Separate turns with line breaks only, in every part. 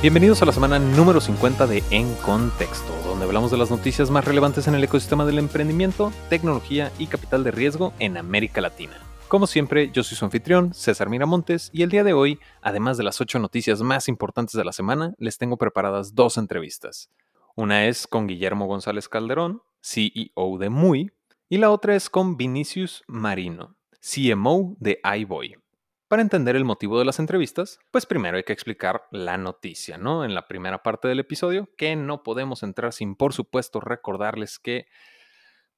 Bienvenidos a la semana número 50 de En Contexto, donde hablamos de las noticias más relevantes en el ecosistema del emprendimiento, tecnología y capital de riesgo en América Latina. Como siempre, yo soy su anfitrión, César Miramontes, y el día de hoy, además de las 8 noticias más importantes de la semana, les tengo preparadas dos entrevistas. Una es con Guillermo González Calderón, CEO de MUI, y la otra es con Vinicius Marino, CMO de iBoy. Para entender el motivo de las entrevistas, pues primero hay que explicar la noticia, ¿no? En la primera parte del episodio, que no podemos entrar sin, por supuesto, recordarles que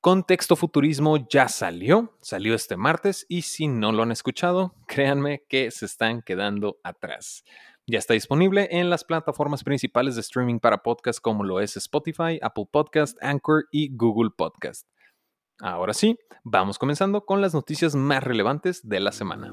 Contexto Futurismo ya salió, salió este martes y si no lo han escuchado, créanme que se están quedando atrás. Ya está disponible en las plataformas principales de streaming para podcast como lo es Spotify, Apple Podcast, Anchor y Google Podcast. Ahora sí, vamos comenzando con las noticias más relevantes de la semana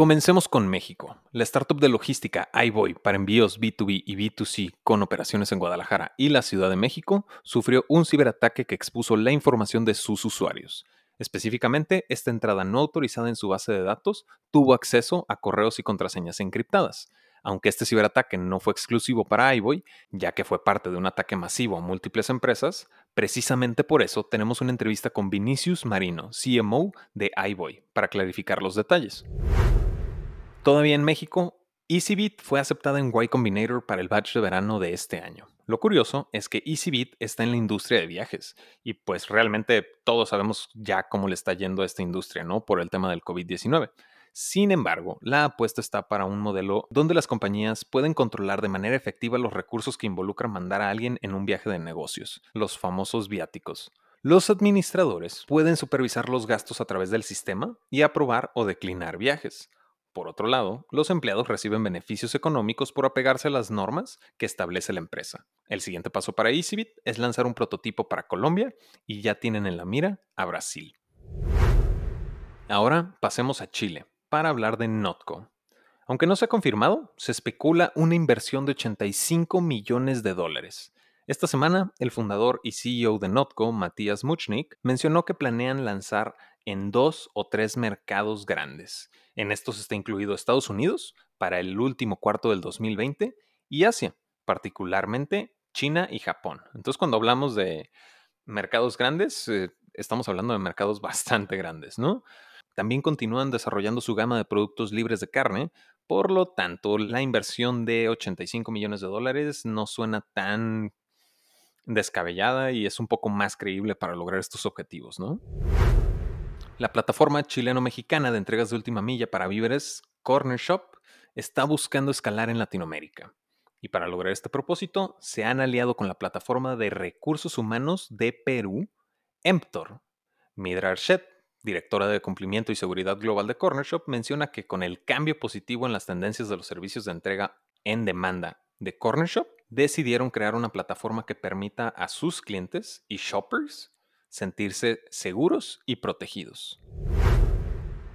Comencemos con México. La startup de logística iBoy para envíos B2B y B2C con operaciones en Guadalajara y la Ciudad de México sufrió un ciberataque que expuso la información de sus usuarios. Específicamente, esta entrada no autorizada en su base de datos tuvo acceso a correos y contraseñas encriptadas. Aunque este ciberataque no fue exclusivo para iBoy, ya que fue parte de un ataque masivo a múltiples empresas, precisamente por eso tenemos una entrevista con Vinicius Marino, CMO de iBoy, para clarificar los detalles. Todavía en México, EasyBit fue aceptada en Y Combinator para el batch de verano de este año. Lo curioso es que EasyBit está en la industria de viajes y pues realmente todos sabemos ya cómo le está yendo a esta industria, ¿no? Por el tema del COVID-19. Sin embargo, la apuesta está para un modelo donde las compañías pueden controlar de manera efectiva los recursos que involucran mandar a alguien en un viaje de negocios, los famosos viáticos. Los administradores pueden supervisar los gastos a través del sistema y aprobar o declinar viajes. Por otro lado, los empleados reciben beneficios económicos por apegarse a las normas que establece la empresa. El siguiente paso para EasyBit es lanzar un prototipo para Colombia y ya tienen en la mira a Brasil. Ahora pasemos a Chile para hablar de Notco. Aunque no se ha confirmado, se especula una inversión de 85 millones de dólares. Esta semana, el fundador y CEO de Notco, Matías Muchnik, mencionó que planean lanzar en dos o tres mercados grandes. En estos está incluido Estados Unidos para el último cuarto del 2020 y Asia, particularmente China y Japón. Entonces cuando hablamos de mercados grandes, eh, estamos hablando de mercados bastante grandes, ¿no? También continúan desarrollando su gama de productos libres de carne, por lo tanto la inversión de 85 millones de dólares no suena tan descabellada y es un poco más creíble para lograr estos objetivos, ¿no? La plataforma chileno-mexicana de entregas de última milla para víveres, Corner Shop, está buscando escalar en Latinoamérica. Y para lograr este propósito, se han aliado con la plataforma de recursos humanos de Perú, Emptor. Midra Archet, directora de cumplimiento y seguridad global de Corner Shop, menciona que con el cambio positivo en las tendencias de los servicios de entrega en demanda de Corner Shop, decidieron crear una plataforma que permita a sus clientes y shoppers sentirse seguros y protegidos.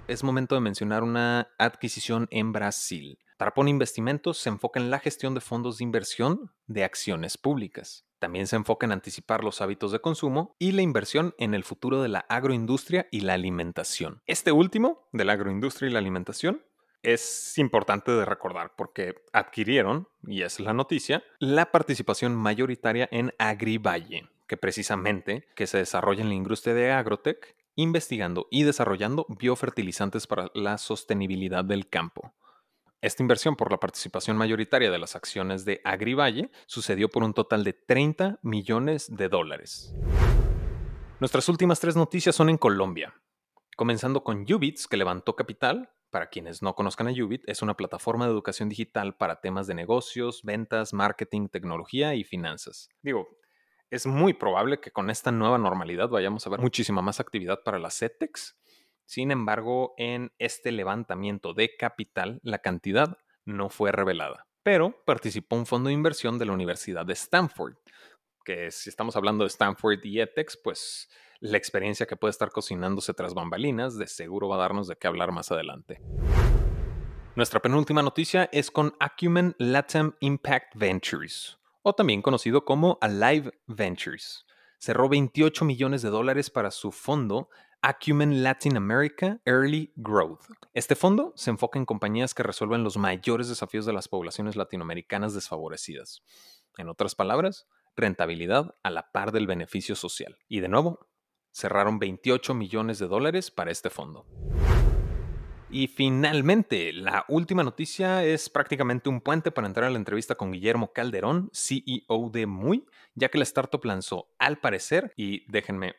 Es momento de mencionar una adquisición en Brasil. Tarpon Investimentos se enfoca en la gestión de fondos de inversión de acciones públicas. También se enfoca en anticipar los hábitos de consumo y la inversión en el futuro de la agroindustria y la alimentación. Este último, de la agroindustria y la alimentación, es importante de recordar porque adquirieron, y es la noticia, la participación mayoritaria en AgriValle, que precisamente que se desarrolla en la industria de agrotech, investigando y desarrollando biofertilizantes para la sostenibilidad del campo. Esta inversión por la participación mayoritaria de las acciones de AgriValle sucedió por un total de 30 millones de dólares. Nuestras últimas tres noticias son en Colombia, comenzando con Ubits, que levantó capital. Para quienes no conozcan a Ubit, es una plataforma de educación digital para temas de negocios, ventas, marketing, tecnología y finanzas. Digo, es muy probable que con esta nueva normalidad vayamos a ver muchísima más actividad para las CETEX Sin embargo, en este levantamiento de capital, la cantidad no fue revelada, pero participó un fondo de inversión de la Universidad de Stanford, que si estamos hablando de Stanford y ETEX, pues la experiencia que puede estar cocinándose tras bambalinas de seguro va a darnos de qué hablar más adelante. Nuestra penúltima noticia es con Acumen Latam Impact Ventures, o también conocido como Alive Ventures. Cerró 28 millones de dólares para su fondo Acumen Latin America Early Growth. Este fondo se enfoca en compañías que resuelven los mayores desafíos de las poblaciones latinoamericanas desfavorecidas. En otras palabras, rentabilidad a la par del beneficio social. Y de nuevo, cerraron 28 millones de dólares para este fondo. Y finalmente, la última noticia es prácticamente un puente para entrar a la entrevista con Guillermo Calderón, CEO de Muy, ya que la startup lanzó, al parecer, y déjenme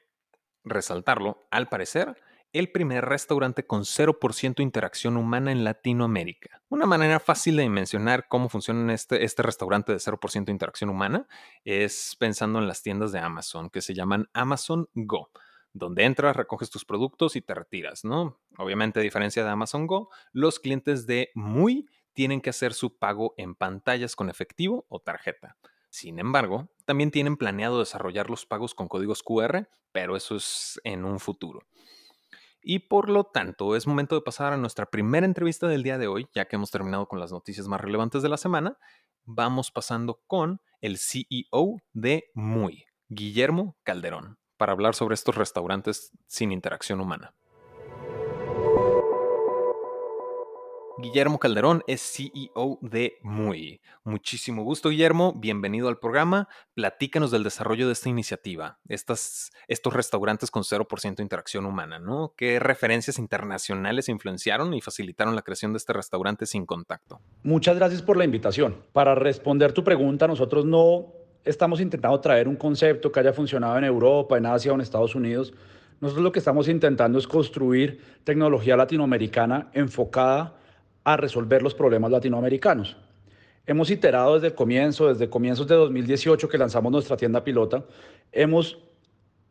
resaltarlo, al parecer, el primer restaurante con 0% interacción humana en Latinoamérica. Una manera fácil de mencionar cómo funciona este, este restaurante de 0% interacción humana es pensando en las tiendas de Amazon que se llaman Amazon Go donde entras, recoges tus productos y te retiras, ¿no? Obviamente, a diferencia de Amazon Go, los clientes de Muy tienen que hacer su pago en pantallas con efectivo o tarjeta. Sin embargo, también tienen planeado desarrollar los pagos con códigos QR, pero eso es en un futuro. Y por lo tanto, es momento de pasar a nuestra primera entrevista del día de hoy, ya que hemos terminado con las noticias más relevantes de la semana. Vamos pasando con el CEO de Muy, Guillermo Calderón para hablar sobre estos restaurantes sin interacción humana. Guillermo Calderón es CEO de Muy. Muchísimo gusto, Guillermo. Bienvenido al programa. Platícanos del desarrollo de esta iniciativa, estos restaurantes con 0% interacción humana, ¿no? ¿Qué referencias internacionales influenciaron y facilitaron la creación de este restaurante sin contacto?
Muchas gracias por la invitación. Para responder tu pregunta, nosotros no estamos intentando traer un concepto que haya funcionado en Europa, en Asia o en Estados Unidos. Nosotros lo que estamos intentando es construir tecnología latinoamericana enfocada a resolver los problemas latinoamericanos. Hemos iterado desde el comienzo, desde comienzos de 2018 que lanzamos nuestra tienda pilota, hemos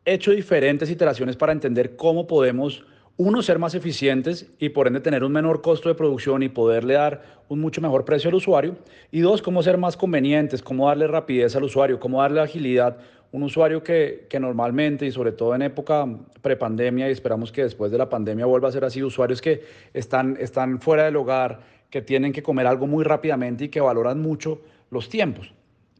hecho diferentes iteraciones para entender cómo podemos uno, ser más eficientes y por ende tener un menor costo de producción y poderle dar un mucho mejor precio al usuario. Y dos, cómo ser más convenientes, cómo darle rapidez al usuario, cómo darle agilidad. Un usuario que, que normalmente y sobre todo en época prepandemia y esperamos que después de la pandemia vuelva a ser así, usuarios que están, están fuera del hogar, que tienen que comer algo muy rápidamente y que valoran mucho los tiempos.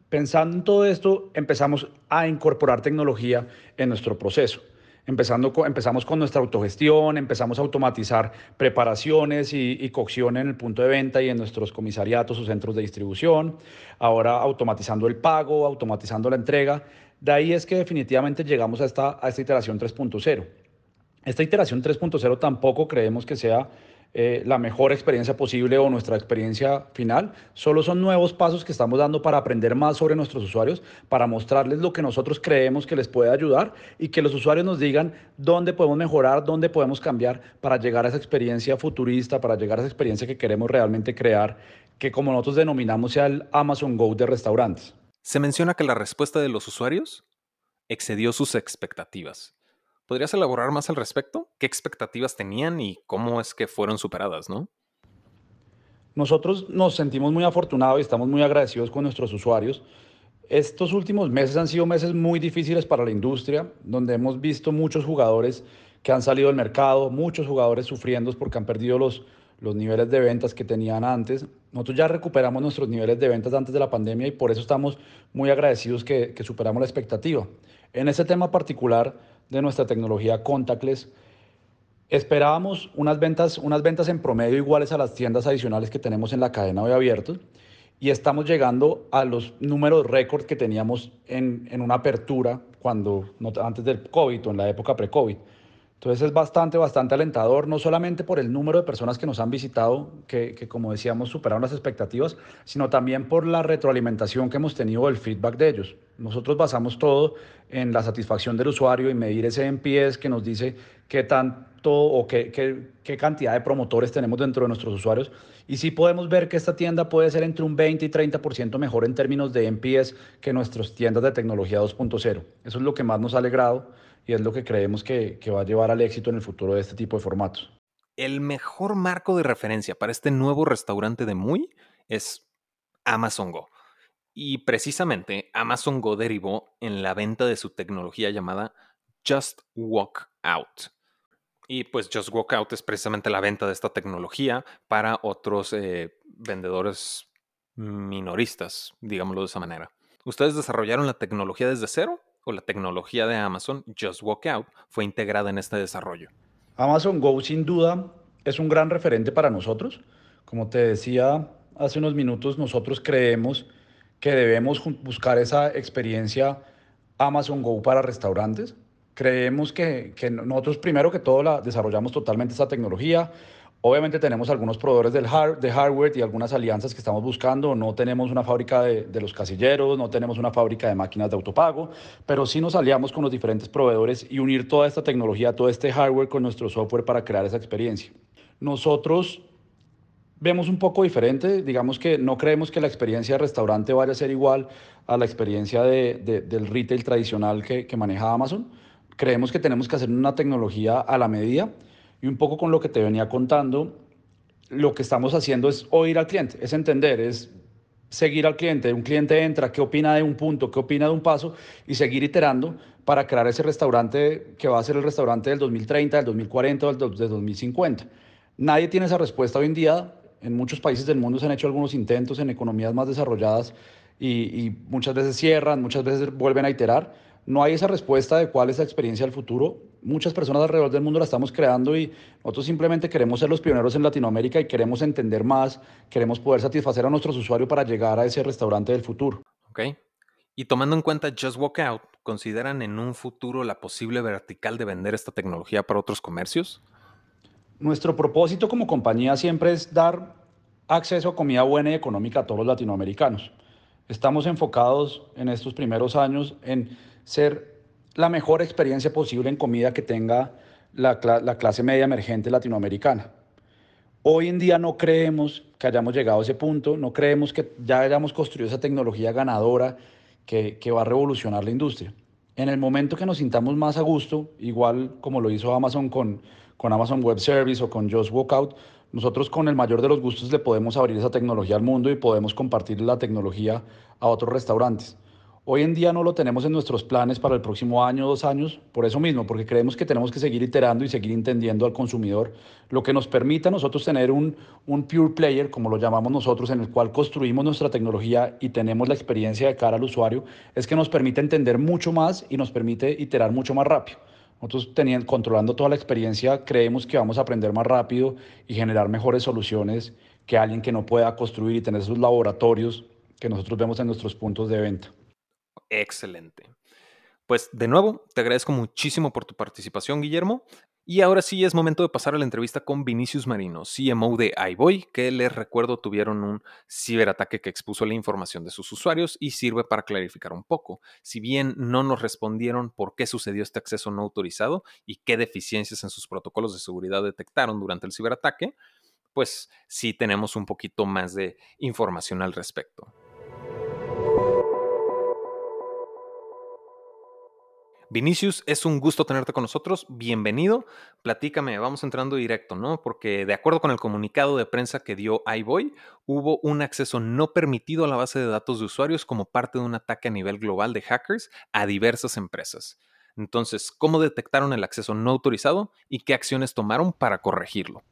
Pensando en todo esto, empezamos a incorporar tecnología en nuestro proceso. Empezando empezamos con nuestra autogestión, empezamos a automatizar preparaciones y, cocción en el punto de venta y en nuestros comisariatos o centros de distribución. Ahora automatizando el pago, automatizando la entrega. De ahí es que definitivamente llegamos a esta, a esta iteración 3.0. Esta iteración 3.0 tampoco creemos que sea eh, la mejor experiencia posible o nuestra experiencia final. Solo son nuevos pasos que estamos dando para aprender más sobre nuestros usuarios, para mostrarles lo que nosotros creemos que les puede ayudar y que los usuarios nos digan dónde podemos mejorar, dónde podemos cambiar para llegar a esa experiencia futurista, para llegar a esa experiencia que queremos realmente crear, que como nosotros denominamos sea el Amazon Go de restaurantes.
Se menciona que la respuesta de los usuarios excedió sus expectativas. ¿Podrías elaborar más al respecto? ¿Qué expectativas tenían y cómo es que fueron superadas, no?
Nosotros nos sentimos muy afortunados y estamos muy agradecidos con nuestros usuarios. Estos últimos meses han sido meses muy difíciles para la industria, donde hemos visto muchos jugadores que han salido del mercado, muchos jugadores sufriendo porque han perdido los, los niveles de ventas que tenían antes. Nosotros ya recuperamos nuestros niveles de ventas antes de la pandemia y por eso estamos muy agradecidos que, que superamos la expectativa. En ese tema particular, de nuestra tecnología contactless, esperábamos unas ventas, unas ventas en promedio iguales a las tiendas adicionales que tenemos en la cadena hoy abierto y estamos llegando a los números récord que teníamos en, en una apertura cuando, antes del COVID o en la época pre-COVID. Entonces es bastante, bastante alentador, no solamente por el número de personas que nos han visitado, que, que, como decíamos superaron las expectativas, sino también por la retroalimentación que hemos tenido del feedback de ellos. Nosotros basamos todo en la satisfacción del usuario y medir ese NPS que nos dice qué tanto o qué, qué, qué cantidad de promotores tenemos dentro de nuestros usuarios. Y sí podemos ver que esta tienda puede ser entre un 20 y 30% mejor en términos de NPS que nuestras tiendas de tecnología 2.0. Eso es lo que más nos ha alegrado y es lo que creemos que, va a llevar al éxito en el futuro de este tipo de formatos.
El mejor marco de referencia para este nuevo restaurante de Muy es Amazon Go. Y precisamente Amazon Go derivó en la venta de su tecnología llamada Just Walk Out. Y pues Just Walk Out es precisamente la venta de esta tecnología para otros eh, vendedores minoristas, digámoslo de esa manera. ¿Ustedes desarrollaron la tecnología desde cero o la tecnología de Amazon Just Walk Out fue integrada en este desarrollo?
Amazon Go sin duda es un gran referente para nosotros. Como te decía hace unos minutos, nosotros creemos que debemos buscar esa experiencia Amazon Go para restaurantes Creemos que, nosotros primero que todo la desarrollamos totalmente esta tecnología. Obviamente tenemos algunos proveedores de hardware y algunas alianzas que estamos buscando. No tenemos una fábrica de, los casilleros, no tenemos una fábrica de máquinas de autopago, pero sí nos aliamos con los diferentes proveedores y unir toda esta tecnología, todo este hardware con nuestro software para crear esa experiencia. Nosotros vemos un poco diferente, digamos que no creemos que la experiencia de restaurante vaya a ser igual a la experiencia de, de, del retail tradicional que maneja Amazon creemos que tenemos que hacer una tecnología a la medida y un poco con lo que te venía contando, lo que estamos haciendo es oír al cliente, es entender, es seguir al cliente. Un cliente entra, qué opina de un punto, qué opina de un paso y seguir iterando para crear ese restaurante que va a ser el restaurante del 2030, del 2040 o del 2050. Nadie tiene esa respuesta hoy en día. En muchos países del mundo se han hecho algunos intentos en economías más desarrolladas y, y muchas veces cierran, muchas veces vuelven a iterar no hay esa respuesta de cuál es la experiencia del futuro. Muchas personas alrededor del mundo la estamos creando y nosotros simplemente queremos ser los pioneros en Latinoamérica y queremos entender más, queremos poder satisfacer a nuestros usuarios para llegar a ese restaurante del futuro.
Ok. Y tomando en cuenta Just Walk Out, ¿consideran en un futuro la posible vertical de vender esta tecnología para otros comercios?
Nuestro propósito como compañía siempre es dar acceso a comida buena y económica a todos los latinoamericanos. Estamos enfocados en estos primeros años en ser la mejor experiencia posible en comida que tenga la, la, clase media emergente latinoamericana. Hoy en día no creemos que hayamos llegado a ese punto, no creemos que ya hayamos construido esa tecnología ganadora que, que va a revolucionar la industria. En el momento que nos sintamos más a gusto, igual como lo hizo Amazon con, con Amazon Web Service o con Just Walkout, nosotros con el mayor de los gustos le podemos abrir esa tecnología al mundo y podemos compartir la tecnología a otros restaurantes. Hoy en día no lo tenemos en nuestros planes para el próximo año dos años, por eso mismo, porque creemos que tenemos que seguir iterando y seguir entendiendo al consumidor, lo que nos permite a nosotros tener un, pure player, como lo llamamos nosotros, en el cual construimos nuestra tecnología y tenemos la experiencia de cara al usuario, es que nos permite entender mucho más y nos permite iterar mucho más rápido. Nosotros teniendo, controlando toda la experiencia, creemos que vamos a aprender más rápido y generar mejores soluciones que alguien que no pueda construir y tener esos laboratorios que nosotros vemos en nuestros puntos de venta.
Excelente. Pues de nuevo, te agradezco muchísimo por tu participación, Guillermo. Y ahora sí es momento de pasar a la entrevista con Vinicius Marino, CMO de iBoy, que les recuerdo tuvieron un ciberataque que expuso la información de sus usuarios y sirve para clarificar un poco. Si bien no nos respondieron por qué sucedió este acceso no autorizado y qué deficiencias en sus protocolos de seguridad detectaron durante el ciberataque, pues sí tenemos un poquito más de información al respecto. Vinicius, es un gusto tenerte con nosotros. Bienvenido. Platícame, vamos entrando directo, ¿no? Porque de acuerdo con el comunicado de prensa que dio iBoy, hubo un acceso no permitido a la base de datos de usuarios como parte de un ataque a nivel global de hackers a diversas empresas. Entonces, ¿cómo detectaron el acceso no autorizado y qué acciones tomaron para corregirlo?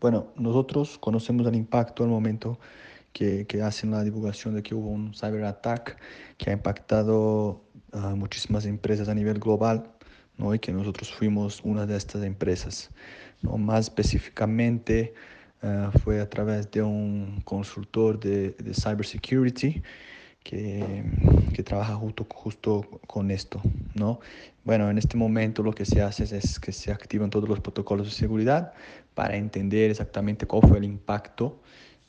Bueno, nosotros conocemos el impacto al momento que, hacen la divulgación de que hubo un cyberattack que ha impactado a muchísimas empresas a nivel global ¿no? y que nosotros fuimos una de estas empresas. ¿no? Más específicamente uh, fue a través de un consultor de, de cybersecurity que, que, trabaja justo, justo con esto. ¿no? Bueno, en este momento lo que se hace es que se activan todos los protocolos de seguridad para entender exactamente cuál fue el impacto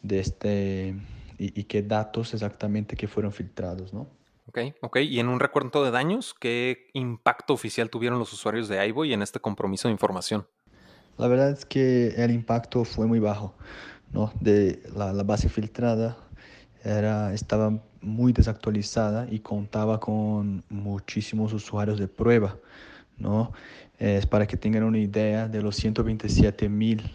de este y, y qué datos exactamente que fueron filtrados. ¿no?
Ok, ok. Y en un recuento de daños, ¿qué impacto oficial tuvieron los usuarios de iVoy en este compromiso de información?
La verdad es que el impacto fue muy bajo, ¿no? De la, la base filtrada era, estaba muy desactualizada y contaba con muchísimos usuarios de prueba, ¿no? Es para que tengan una idea de los 127 mil,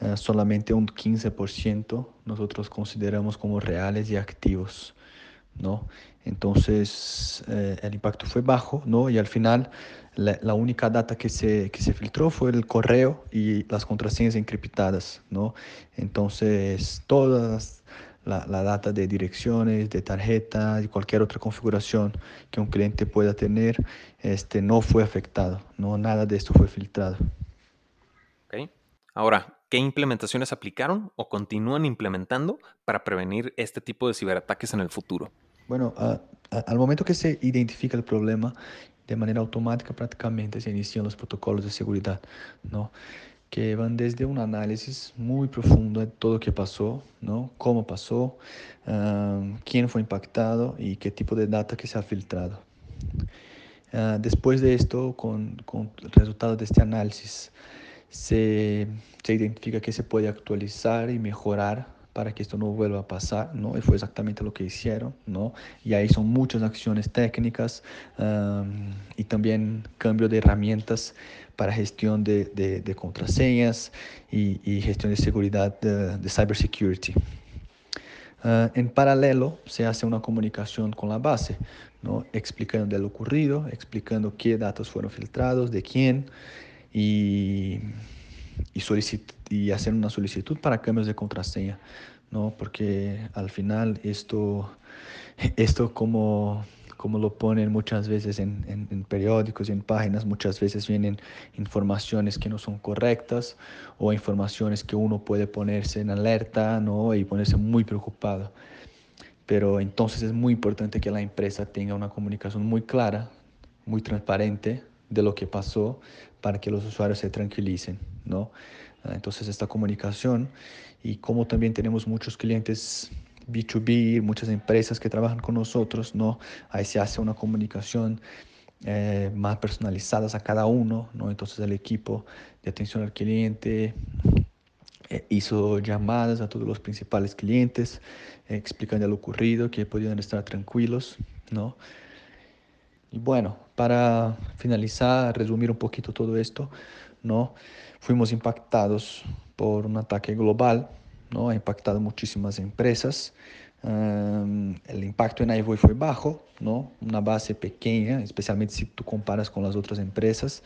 eh, solamente un 15% nosotros consideramos como reales y activos, ¿no? Entonces eh, el impacto fue bajo, ¿no? Y al final la, única data que se, que se filtró fue el correo y las contraseñas encriptadas, ¿no? Entonces todas la, la, data de direcciones, de tarjeta y cualquier otra configuración que un cliente pueda tener, este, no fue afectado, no nada de esto fue filtrado.
Okay. Ahora, ¿qué implementaciones aplicaron o continúan implementando para prevenir este tipo de ciberataques en el futuro?
Bueno, al momento que se identifica el problema, de manera automática prácticamente se inician los protocolos de seguridad, ¿no? que van desde un análisis muy profundo de todo lo que pasó, ¿no? cómo pasó, uh, quién fue impactado y qué tipo de data que se ha filtrado. Uh, después de esto, con, con, el resultado de este análisis, se, se identifica que se puede actualizar y mejorar para que esto no vuelva a pasar, ¿no? Y fue exactamente lo que hicieron, ¿no? Y ahí son muchas acciones técnicas y también cambio de herramientas para gestión de, contraseñas y, y, gestión de seguridad de, de cybersecurity. Uh, en paralelo, se hace una comunicación con la base, ¿no? explicando lo ocurrido, explicando qué datos fueron filtrados, de quién, y, y, y hacer una solicitud para cambios de contraseña, ¿no? porque al final esto, esto como como lo ponen muchas veces en, en, en, periódicos y en páginas, muchas veces vienen informaciones que no son correctas o informaciones que uno puede ponerse en alerta ¿no? y ponerse muy preocupado. Pero entonces es muy importante que la empresa tenga una comunicación muy clara, muy transparente de lo que pasó para que los usuarios se tranquilicen. ¿no? Entonces esta comunicación y como también tenemos muchos clientes B2B, muchas empresas que trabajan con nosotros, ¿no? Ahí se hace una comunicación eh, más personalizada a cada uno, ¿no? Entonces el equipo de atención al cliente eh, hizo llamadas a todos los principales clientes eh, explicando lo ocurrido, que podían estar tranquilos, ¿no? Y bueno, para finalizar, resumir un poquito todo esto, ¿no? Fuimos impactados por un ataque global ¿no? Ha impactado muchísimas empresas. Um, el impacto en iVoy fue bajo, ¿no? Una base pequeña, especialmente si tú comparas con las otras empresas.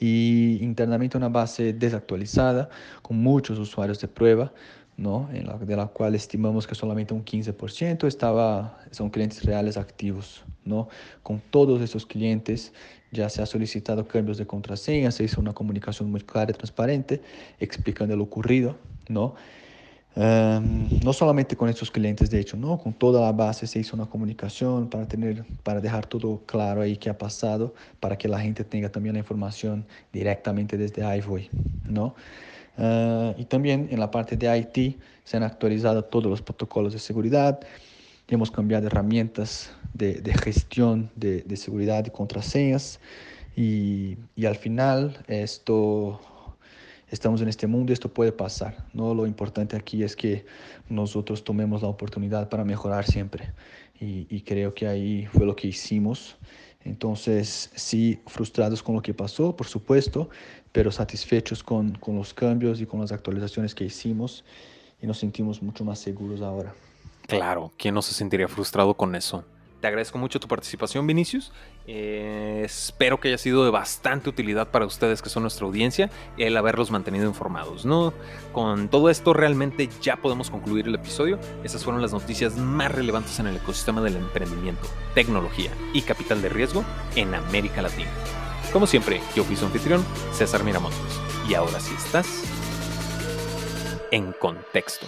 Y internamente una base desactualizada, con muchos usuarios de prueba, ¿no? En la, de la cual estimamos que solamente un 15% estaba, son clientes reales activos, ¿no? Con todos esos clientes ya se ha solicitado cambios de contraseña, se hizo una comunicación muy clara y transparente explicando lo ocurrido, ¿no? Um, no solamente con estos clientes, de hecho, ¿no? con toda la base se hizo una comunicación para, tener, para dejar todo claro ahí qué ha pasado, para que la gente tenga también la información directamente desde iVoy. ¿no? Uh, y también en la parte de IT se han actualizado todos los protocolos de seguridad, hemos cambiado herramientas de, de gestión de, de, seguridad y contraseñas y, y al final esto estamos en este mundo esto puede pasar. ¿no? Lo importante aquí es que nosotros tomemos la oportunidad para mejorar siempre. Y, y, creo que ahí fue lo que hicimos. Entonces, sí, frustrados con lo que pasó, por supuesto, pero satisfechos con, con los cambios y con las actualizaciones que hicimos y nos sentimos mucho más seguros ahora.
Claro, ¿quién no se sentiría frustrado con eso? Te agradezco mucho tu participación, Vinicius. Eh, espero que haya sido de bastante utilidad para ustedes, que son nuestra audiencia, el haberlos mantenido informados. ¿no? Con todo esto, realmente ya podemos concluir el episodio. Esas fueron las noticias más relevantes en el ecosistema del emprendimiento, tecnología y capital de riesgo en América Latina. Como siempre, yo fui su anfitrión, César Miramontes. Y ahora sí estás en contexto.